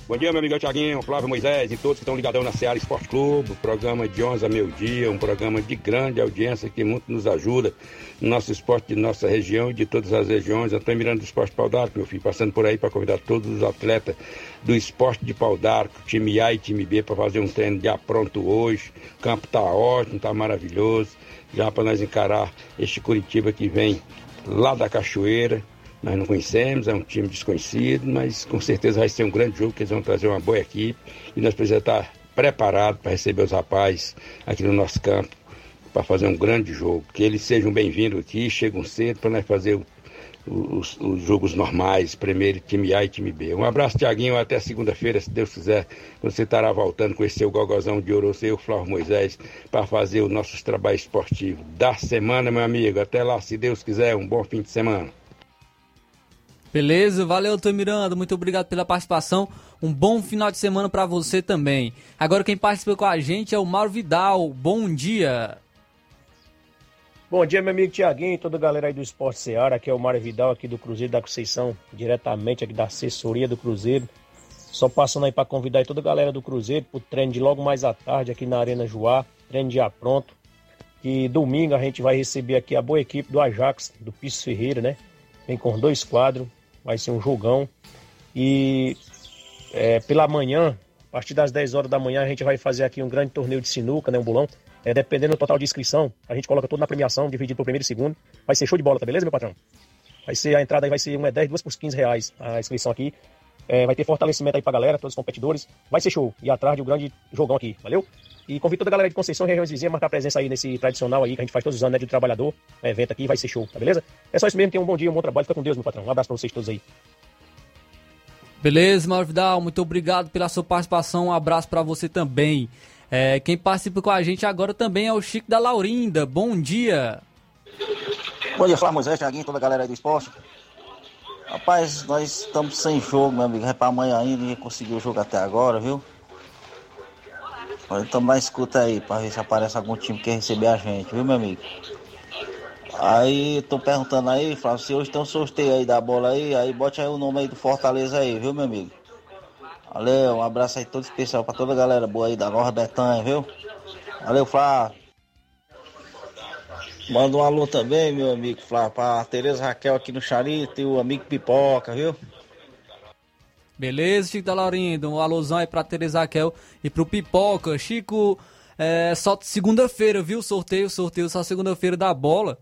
Bom dia, meu amigo Tiaguinho, Flávio Moisés e todos que estão ligadão na Seara Esporte Clube. Programa de 11 a meio-dia, um programa de grande audiência que muito nos ajuda no nosso esporte de nossa região e de todas as regiões. Antônio Miranda do Esporte Pau d'Arco, meu filho, passando por aí para convidar todos os atletas do esporte de Pau d'Arco, time A e time B, para fazer um treino já pronto hoje. O campo tá ótimo, tá maravilhoso, já para nós encarar este Curitiba que vem lá da Cachoeira nós não conhecemos, é um time desconhecido, mas com certeza vai ser um grande jogo, que eles vão trazer uma boa equipe e nós precisamos estar preparados para receber os rapazes aqui no nosso campo para fazer um grande jogo. Que eles sejam bem-vindos aqui, chegam cedo para nós fazer os, os, jogos normais, primeiro time A e time B. Um abraço, Tiaguinho, até segunda-feira, se Deus quiser. Você estará voltando com esse seu gogozão de ouro, seu Flávio Moisés, para fazer os nossos trabalhos esportivos da semana, meu amigo. Até lá, se Deus quiser, um bom fim de semana. Beleza, valeu, Tom Miranda, muito obrigado pela participação. Um bom final de semana para você também. Agora quem participa com a gente é o Mauro Vidal. Bom dia. Bom dia, meu amigo Tiaguinho e toda a galera aí do Esporte Seara. Aqui é o Mário Vidal, aqui do Cruzeiro da Conceição, diretamente aqui da assessoria do Cruzeiro. Só passando aí para convidar toda a galera do Cruzeiro pro treino de logo mais à tarde aqui na Arena Joá, treino já pronto. E domingo a gente vai receber aqui a boa equipe do Ajax, do Piso Ferreira, né? Vem com dois quadros, vai ser um jogão. E é, pela manhã, a partir das 10 horas da manhã, a gente vai fazer aqui um grande torneio de sinuca, né? Um bolão. É, dependendo do total de inscrição, a gente coloca tudo na premiação, dividido por primeiro e segundo. Vai ser show de bola, tá beleza, meu patrão? Vai ser a entrada aí, vai ser 1 é 10, 2 por 15 reais a inscrição aqui. É, vai ter fortalecimento aí pra galera, todos os competidores. Vai ser show. E atrás de um grande jogão aqui, valeu? E convido toda a galera de Conceição e regiões vizinhas a marcar presença aí nesse tradicional aí que a gente faz todos os anos, né? De trabalhador, é, evento aqui, vai ser show, tá beleza? É só isso mesmo, tenham um bom dia, um bom trabalho, fica com Deus, meu patrão. Um abraço pra vocês todos aí. Beleza, Mauro Vidal, muito obrigado pela sua participação, um abraço para você também. É, quem participa com a gente agora também é o Chico da Laurinda, bom dia. Bom dia, Flávio Moisés, Thiaguinho, toda a galera aí do esporte. Rapaz, nós estamos sem jogo, meu amigo, é pra amanhã ainda, ninguém conseguiu o jogo até agora, viu? Estamos na escuta aí, pra ver se aparece algum time que quer receber a gente, viu, meu amigo? Aí, tô perguntando aí, Flávio, se hoje tem um sorteio aí da bola aí, aí bote aí o nome aí do Fortaleza aí, viu, meu amigo? Valeu, um abraço aí todo especial pra toda a galera boa aí da Nova Betanha, viu? Valeu, Flávio. Manda um alô também, meu amigo Flávio, pra Tereza Raquel aqui no Charito e o amigo Pipoca, viu? Beleza, Chico da Laurinda, um alôzão aí pra Tereza Raquel e pro Pipoca. Chico, é, só segunda-feira, viu? Sorteio, sorteio só segunda-feira da bola.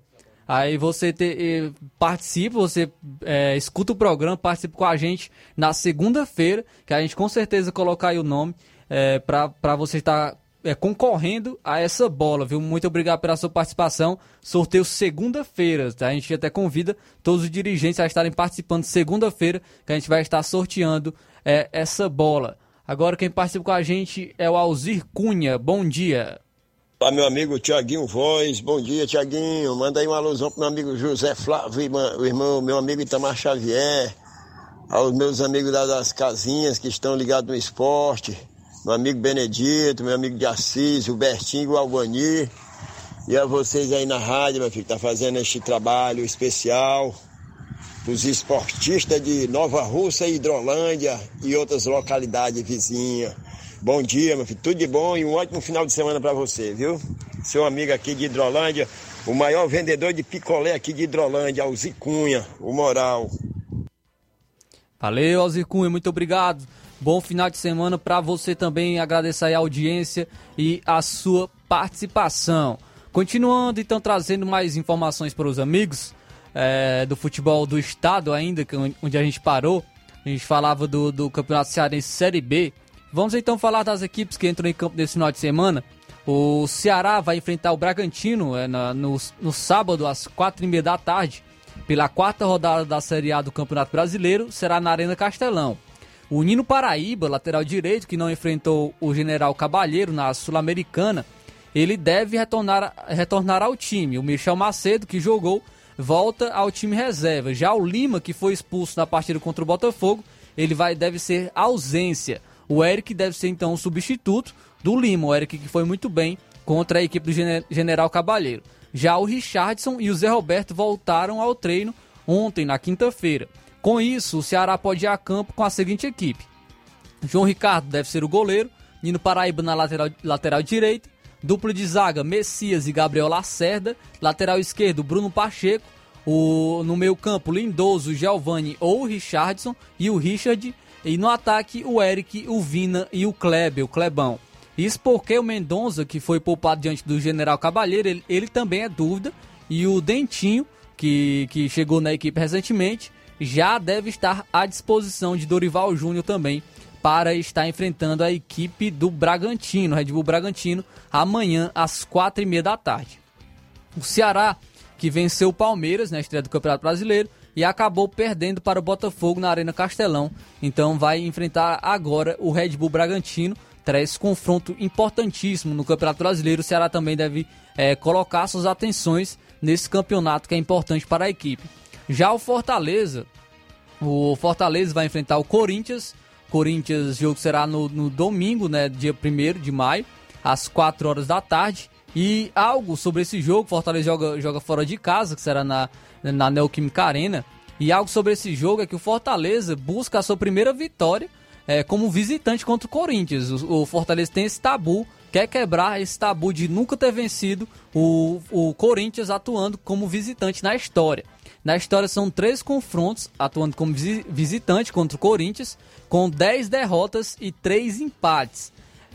Aí você te, participa, você é, escuta o programa, participa com a gente na segunda-feira, que a gente com certeza colocar aí o nome é, para você estar é, concorrendo a essa bola, viu? Muito obrigado pela sua participação. Sorteio segunda-feira, tá? A gente até convida todos os dirigentes a estarem participando segunda-feira, que a gente vai estar sorteando é, essa bola. Agora quem participa com a gente é o Alzir Cunha. Bom dia. Olá, meu amigo Tiaguinho Voz. Bom dia, Tiaguinho. Manda aí uma alusão pro meu amigo José Flávio, o irmão, meu amigo Itamar Xavier, aos meus amigos das casinhas que estão ligados no esporte, meu amigo Benedito, meu amigo de Assis, o Bertinho, o Albani, e a vocês aí na rádio, meu filho, que tá fazendo este trabalho especial os esportistas de Nova Rússia, Hidrolândia e outras localidades vizinhas. Bom dia, meu filho. Tudo de bom e um ótimo final de semana para você, viu? Seu amigo aqui de Hidrolândia, o maior vendedor de picolé aqui de Hidrolândia, Alzicunha, o Moral. Valeu, Alzicunha, muito obrigado. Bom final de semana para você também. Agradecer a audiência e a sua participação. Continuando, então, trazendo mais informações para os amigos é, do futebol do estado ainda, onde a gente parou. A gente falava do, do Campeonato Cearense Série B. Vamos então falar das equipes que entram em campo nesse final de semana. O Ceará vai enfrentar o Bragantino é, na, no, no sábado, às quatro e meia da tarde, pela quarta rodada da Série A do Campeonato Brasileiro, será na Arena Castelão. O Nino Paraíba, lateral direito, que não enfrentou o General Cabalheiro na Sul-Americana, ele deve retornar, retornar ao time. O Michel Macedo, que jogou, volta ao time reserva. Já o Lima, que foi expulso na partida contra o Botafogo, ele vai deve ser ausência. O Eric deve ser então o substituto do Lima. O Eric que foi muito bem contra a equipe do General Cabalheiro. Já o Richardson e o Zé Roberto voltaram ao treino ontem, na quinta-feira. Com isso, o Ceará pode ir a campo com a seguinte equipe: João Ricardo deve ser o goleiro. Nino Paraíba na lateral, lateral direita. Duplo de zaga, Messias e Gabriel Lacerda. Lateral esquerdo, Bruno Pacheco. O, no meio campo, Lindoso, Giovanni ou Richardson. E o Richard. E no ataque, o Eric, o Vina e o Kleber, o Klebão. Isso porque o Mendonça, que foi poupado diante do General Cabalheiro, ele, ele também é dúvida. E o Dentinho, que, que chegou na equipe recentemente, já deve estar à disposição de Dorival Júnior também para estar enfrentando a equipe do Bragantino, Red Bull Bragantino, amanhã às quatro e meia da tarde. O Ceará, que venceu o Palmeiras na estreia do Campeonato Brasileiro e acabou perdendo para o Botafogo na Arena Castelão, então vai enfrentar agora o Red Bull Bragantino. Esse confronto importantíssimo no Campeonato Brasileiro. O Ceará também deve é, colocar suas atenções nesse campeonato que é importante para a equipe. Já o Fortaleza, o Fortaleza vai enfrentar o Corinthians. Corinthians, jogo será no, no domingo, né, dia 1 de maio, às 4 horas da tarde. E algo sobre esse jogo, Fortaleza joga, joga fora de casa, que será na, na Neoquímica Arena. E algo sobre esse jogo é que o Fortaleza busca a sua primeira vitória é, como visitante contra o Corinthians. O, o Fortaleza tem esse tabu quer quebrar esse tabu de nunca ter vencido o, o Corinthians atuando como visitante na história. Na história são três confrontos atuando como visitante contra o Corinthians, com 10 derrotas e 3 empates.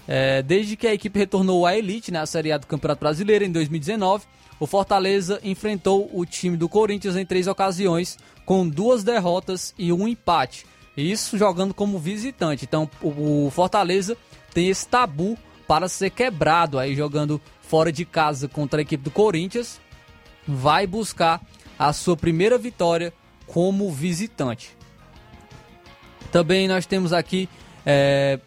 É, desde que a equipe retornou à elite na né, Série A do Campeonato Brasileiro em 2019, o Fortaleza enfrentou o time do Corinthians em três ocasiões, com duas derrotas e um empate. Isso jogando como visitante. Então o Fortaleza tem esse tabu para ser quebrado aí jogando fora de casa contra a equipe do Corinthians, vai buscar a sua primeira vitória como visitante. Também nós temos aqui é,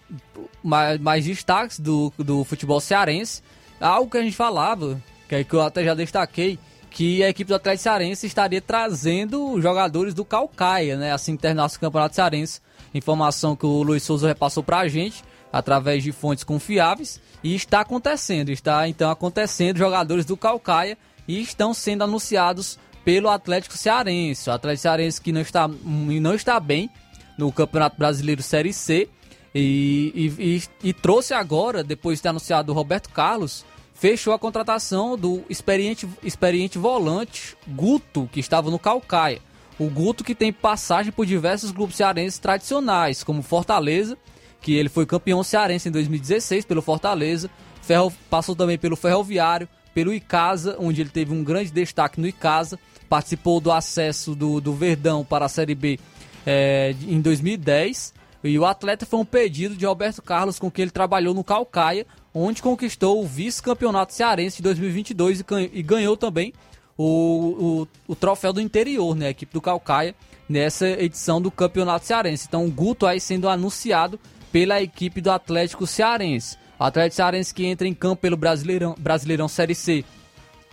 mais, mais, destaques do, do futebol cearense. Algo que a gente falava, que, é que eu até já destaquei, que a equipe do Atlético Cearense estaria trazendo jogadores do Calcaia, né? Assim que terminasse o Campeonato Cearense. Informação que o Luiz Souza repassou pra gente através de fontes confiáveis e está acontecendo, está então acontecendo jogadores do Calcaia e estão sendo anunciados pelo Atlético Cearense. O Atlético Cearense que não está, não está bem no Campeonato Brasileiro Série C e, e, e, e trouxe agora, depois de ter anunciado o Roberto Carlos, fechou a contratação do experiente, experiente volante Guto, que estava no Calcaia. O Guto que tem passagem por diversos clubes cearenses tradicionais, como Fortaleza, que ele foi campeão cearense em 2016 pelo Fortaleza, Ferro, passou também pelo Ferroviário, pelo Icasa, onde ele teve um grande destaque no Icasa, participou do acesso do, do Verdão para a Série B é, em 2010, e o atleta foi um pedido de Alberto Carlos com que ele trabalhou no Calcaia, onde conquistou o vice-campeonato cearense de 2022 e, ganhou também o, o, o, troféu do interior, né, a equipe do Calcaia, nessa edição do campeonato cearense. Então o Guto aí sendo anunciado pela equipe do Atlético Cearense. O Atlético Cearense que entra em campo pelo Brasileirão, Brasileirão Série C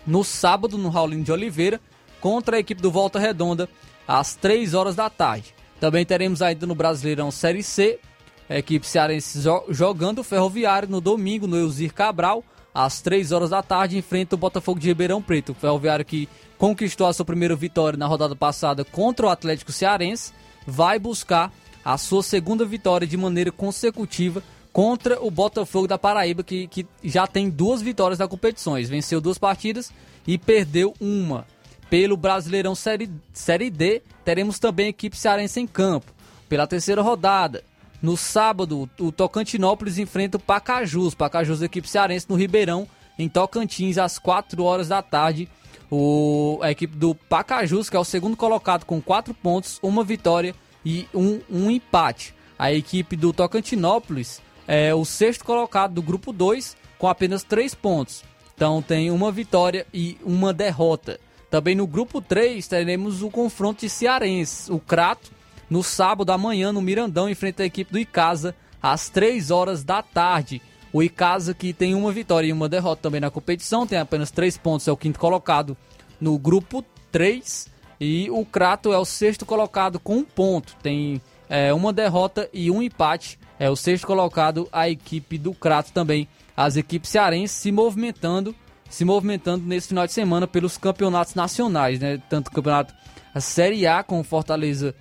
no sábado no Raulino de Oliveira contra a equipe do Volta Redonda às 3 horas da tarde. Também teremos ainda no Brasileirão Série C a equipe cearense jogando o Ferroviário no domingo no Eusir Cabral às 3 horas da tarde enfrenta o Botafogo de Ribeirão Preto. O Ferroviário que conquistou a sua primeira vitória na rodada passada contra o Atlético Cearense vai buscar a sua segunda vitória de maneira consecutiva contra o Botafogo da Paraíba, que, que já tem duas vitórias na competições. Venceu duas partidas e perdeu uma. Pelo Brasileirão Série, Série D, teremos também a equipe cearense em campo. Pela terceira rodada, no sábado, o Tocantinópolis enfrenta o Pacajus. Pacajus, equipe cearense no Ribeirão, em Tocantins, às 4 horas da tarde. O, a equipe do Pacajus, que é o segundo colocado com 4 pontos, uma vitória e um, um empate. A equipe do Tocantinópolis é o sexto colocado do grupo 2 com apenas 3 pontos. Então tem uma vitória e uma derrota. Também no grupo 3 teremos o confronto de Cearense. O Crato, no sábado amanhã no Mirandão, enfrenta a equipe do Icasa às 3 horas da tarde. O Icasa que tem uma vitória e uma derrota também na competição, tem apenas 3 pontos, é o quinto colocado no grupo 3. E o Crato é o sexto colocado com um ponto. Tem é, uma derrota e um empate. É o sexto colocado a equipe do Crato também. As equipes cearenses se movimentando, se movimentando nesse final de semana pelos campeonatos nacionais, né? Tanto o campeonato a Série A com Fortaleza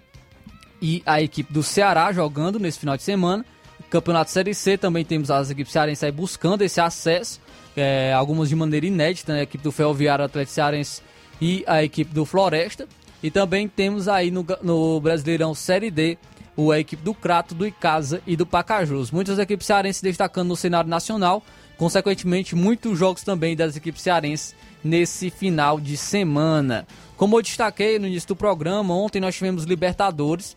e a equipe do Ceará jogando nesse final de semana, Campeonato Série C também temos as equipes cearenses aí buscando esse acesso, é, algumas de maneira inédita, né? a equipe do Ferroviário Atlético Cearense e a equipe do Floresta. E também temos aí no, no Brasileirão Série D o, a equipe do Crato, do Icasa e do Pacajus. Muitas equipes cearenses destacando no cenário nacional, consequentemente muitos jogos também das equipes cearenses nesse final de semana. Como eu destaquei no início do programa, ontem nós tivemos Libertadores.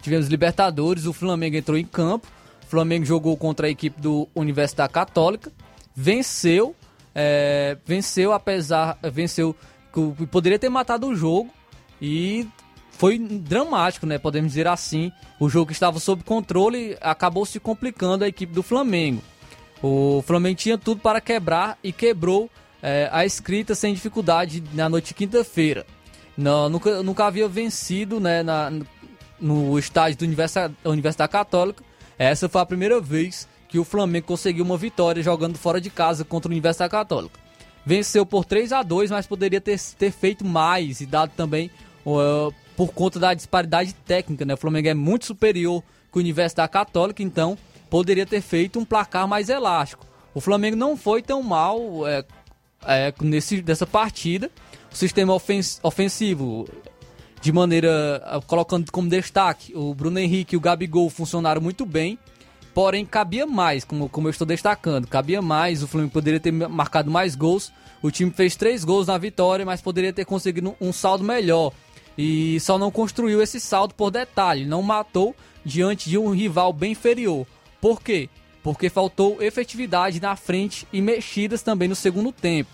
Tivemos Libertadores, o Flamengo entrou em campo. O Flamengo jogou contra a equipe do Universidade Católica, venceu, é, venceu apesar, venceu poderia ter matado o jogo e foi dramático, né? Podemos dizer assim. O jogo estava sob controle acabou se complicando a equipe do Flamengo. O Flamengo tinha tudo para quebrar e quebrou é, a escrita sem dificuldade na noite de quinta-feira. Nunca, nunca havia vencido né, na, no estádio da Universidade, Universidade Católica. Essa foi a primeira vez que o Flamengo conseguiu uma vitória jogando fora de casa contra a Universidade Católica. Venceu por 3 a 2 mas poderia ter, ter feito mais e dado também uh, por conta da disparidade técnica, né? O Flamengo é muito superior que o Universidade Católica, então poderia ter feito um placar mais elástico. O Flamengo não foi tão mal é, é, nesse, dessa partida. O sistema ofens, ofensivo, de maneira. colocando como destaque, o Bruno Henrique e o Gabigol funcionaram muito bem. Porém, cabia mais, como, como eu estou destacando. Cabia mais, o Flamengo poderia ter marcado mais gols. O time fez três gols na vitória, mas poderia ter conseguido um saldo melhor e só não construiu esse saldo por detalhe, não matou diante de um rival bem inferior. Por quê? Porque faltou efetividade na frente e mexidas também no segundo tempo.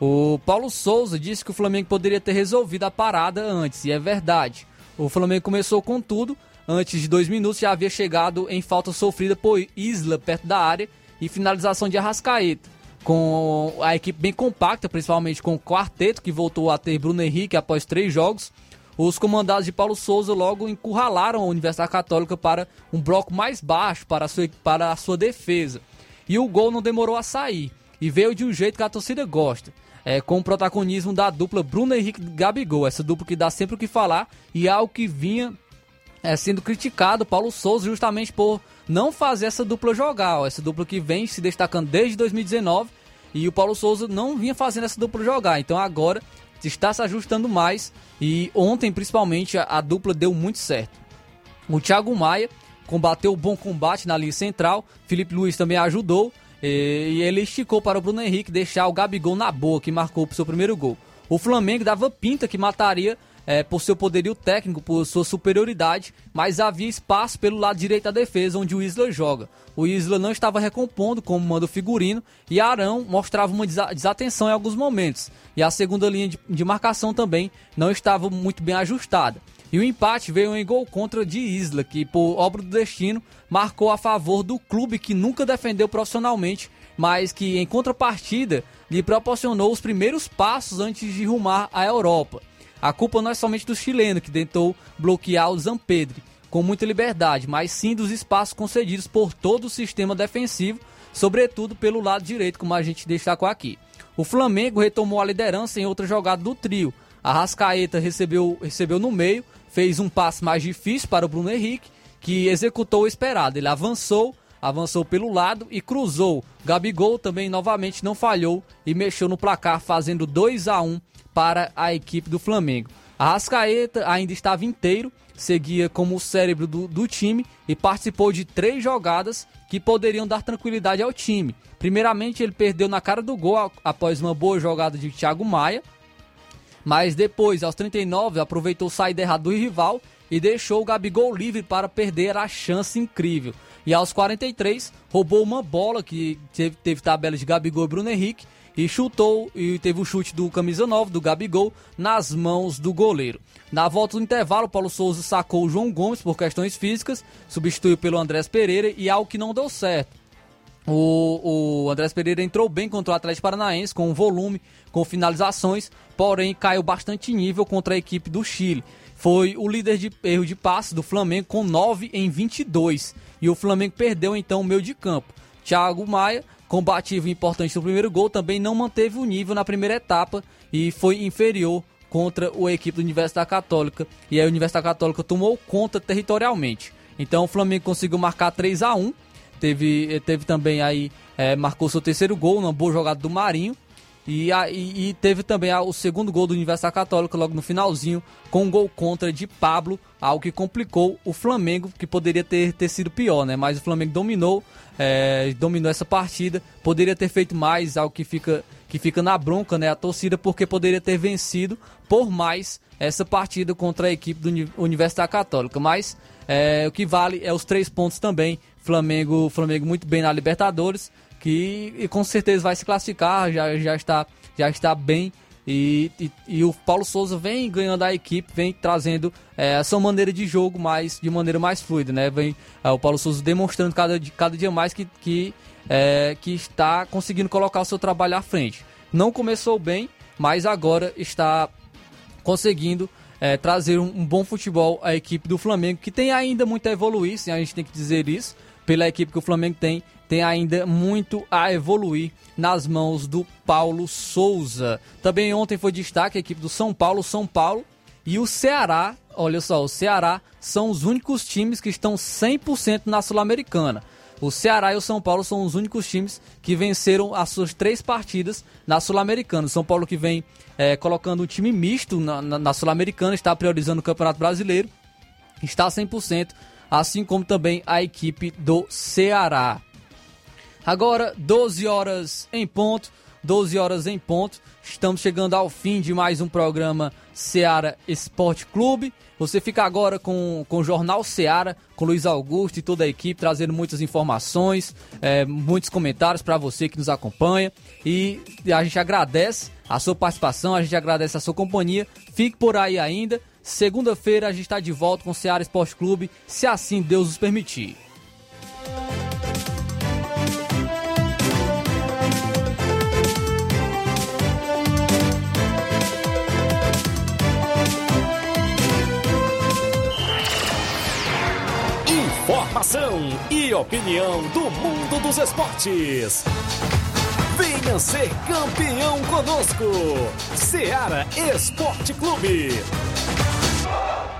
O Paulo Souza disse que o Flamengo poderia ter resolvido a parada antes, e é verdade. O Flamengo começou com tudo, antes de dois minutos já havia chegado em falta sofrida por Isla perto da área e finalização de Arrascaeta. Com a equipe bem compacta, principalmente com o quarteto que voltou a ter Bruno Henrique após três jogos, os comandados de Paulo Souza logo encurralaram a Universidade Católica para um bloco mais baixo para a sua, para a sua defesa. E o gol não demorou a sair. E veio de um jeito que a torcida gosta. É, com o protagonismo da dupla Bruno Henrique Gabigol. Essa dupla que dá sempre o que falar e algo que vinha é, sendo criticado Paulo Souza justamente por não fazer essa dupla jogar. Ó, essa dupla que vem se destacando desde 2019 e o Paulo Souza não vinha fazendo essa dupla jogar. Então agora está se ajustando mais e ontem principalmente a, a dupla deu muito certo. O Thiago Maia combateu o bom combate na linha central, Felipe Luiz também ajudou e, ele esticou para o Bruno Henrique deixar o Gabigol na boa que marcou o seu primeiro gol. O Flamengo dava pinta que mataria é, por seu poderio técnico, por sua superioridade, mas havia espaço pelo lado direito da defesa, onde o Isla joga. O Isla não estava recompondo como manda o figurino e Arão mostrava uma desatenção em alguns momentos. E a segunda linha de, de marcação também não estava muito bem ajustada. E o empate veio em gol contra de Isla, que por obra do destino marcou a favor do clube que nunca defendeu profissionalmente, mas que em contrapartida lhe proporcionou os primeiros passos antes de rumar à Europa. A culpa não é somente do chileno, que tentou bloquear o Zampedre com muita liberdade, mas sim dos espaços concedidos por todo o sistema defensivo, sobretudo pelo lado direito, como a gente destacou aqui. O Flamengo retomou a liderança em outra jogada do trio. A Rascaeta recebeu, recebeu no meio, fez um passe mais difícil para o Bruno Henrique, que executou o esperado. Ele avançou, avançou pelo lado e cruzou. Gabigol também novamente não falhou e mexeu no placar, fazendo 2 a 1 para a equipe do Flamengo. A Rascaeta ainda estava inteiro, seguia como o cérebro do, do time e participou de três jogadas que poderiam dar tranquilidade ao time. Primeiramente, ele perdeu na cara do gol após uma boa jogada de Thiago Maia, mas depois, aos 39, aproveitou saída errada do rival e deixou o Gabigol livre para perder a chance incrível. E aos 43, roubou uma bola que teve, teve tabela de Gabigol e Bruno Henrique e chutou e teve o chute do camisa 9 do Gabigol nas mãos do goleiro. Na volta do intervalo, Paulo Souza sacou o João Gomes por questões físicas, substituiu pelo Andrés Pereira e algo que não deu certo. O, o Andrés Pereira entrou bem contra o Atlético Paranaense, com volume, com finalizações, porém caiu bastante nível contra a equipe do Chile. Foi o líder de erro de passe do Flamengo com 9 em 22. E o Flamengo perdeu então o meio de campo. Thiago Maia combativo e importante no primeiro gol, também não manteve o nível na primeira etapa e foi inferior contra a equipe da Universidade Católica. E a Universidade Católica tomou conta territorialmente. Então o Flamengo conseguiu marcar 3 a 1 Teve, teve também aí, é, marcou seu terceiro gol, uma boa jogada do Marinho. E, a, e, e, teve também a, o segundo gol do Universidade Católica logo no finalzinho, com um gol contra de Pablo, algo que complicou o Flamengo, que poderia ter, ter sido pior, né? Mas o Flamengo dominou, é, dominou essa partida, poderia ter feito mais, algo que fica, que fica na bronca, né? A torcida, porque poderia ter vencido por mais essa partida contra a equipe do Universidade Católica. Mas é, o que vale é os três pontos também. Flamengo, Flamengo muito bem na Libertadores que e com certeza vai se classificar, já, já, está, já está bem. E, e, e o Paulo Souza vem ganhando a equipe, vem trazendo é, a sua maneira de jogo mais, de maneira mais fluida, né? Vem é, o Paulo Souza demonstrando cada, cada dia mais que, que, é, que está conseguindo colocar o seu trabalho à frente. Não começou bem, mas agora está conseguindo é, trazer um, um, bom futebol à equipe do Flamengo, que tem ainda muito a evoluir, sim, a gente tem que dizer isso, pela equipe que o Flamengo tem tem ainda muito a evoluir nas mãos do Paulo Souza. Também ontem foi destaque a equipe do São Paulo, São Paulo e o Ceará. Olha só, o Ceará são os únicos times que estão 100% na Sul-Americana. O Ceará e o São Paulo são os únicos times que venceram as suas três partidas na Sul-Americana. O São Paulo que vem é, colocando um time misto na, na, na Sul-Americana, está priorizando o Campeonato Brasileiro, está 100%, assim como também a equipe do Ceará. Agora, 12 horas em ponto. 12 horas em ponto. Estamos chegando ao fim de mais um programa Seara Esporte Clube. Você fica agora com, com o Jornal Seara, com Luiz Augusto e toda a equipe, trazendo muitas informações, é, muitos comentários para você que nos acompanha. E a gente agradece a sua participação, a gente agradece a sua companhia. Fique por aí ainda. Segunda-feira a gente está de volta com o Seara Esporte Clube, se assim Deus nos permitir. Informação e opinião do mundo dos esportes. Venha ser campeão conosco. Seara Esporte Clube. Oh!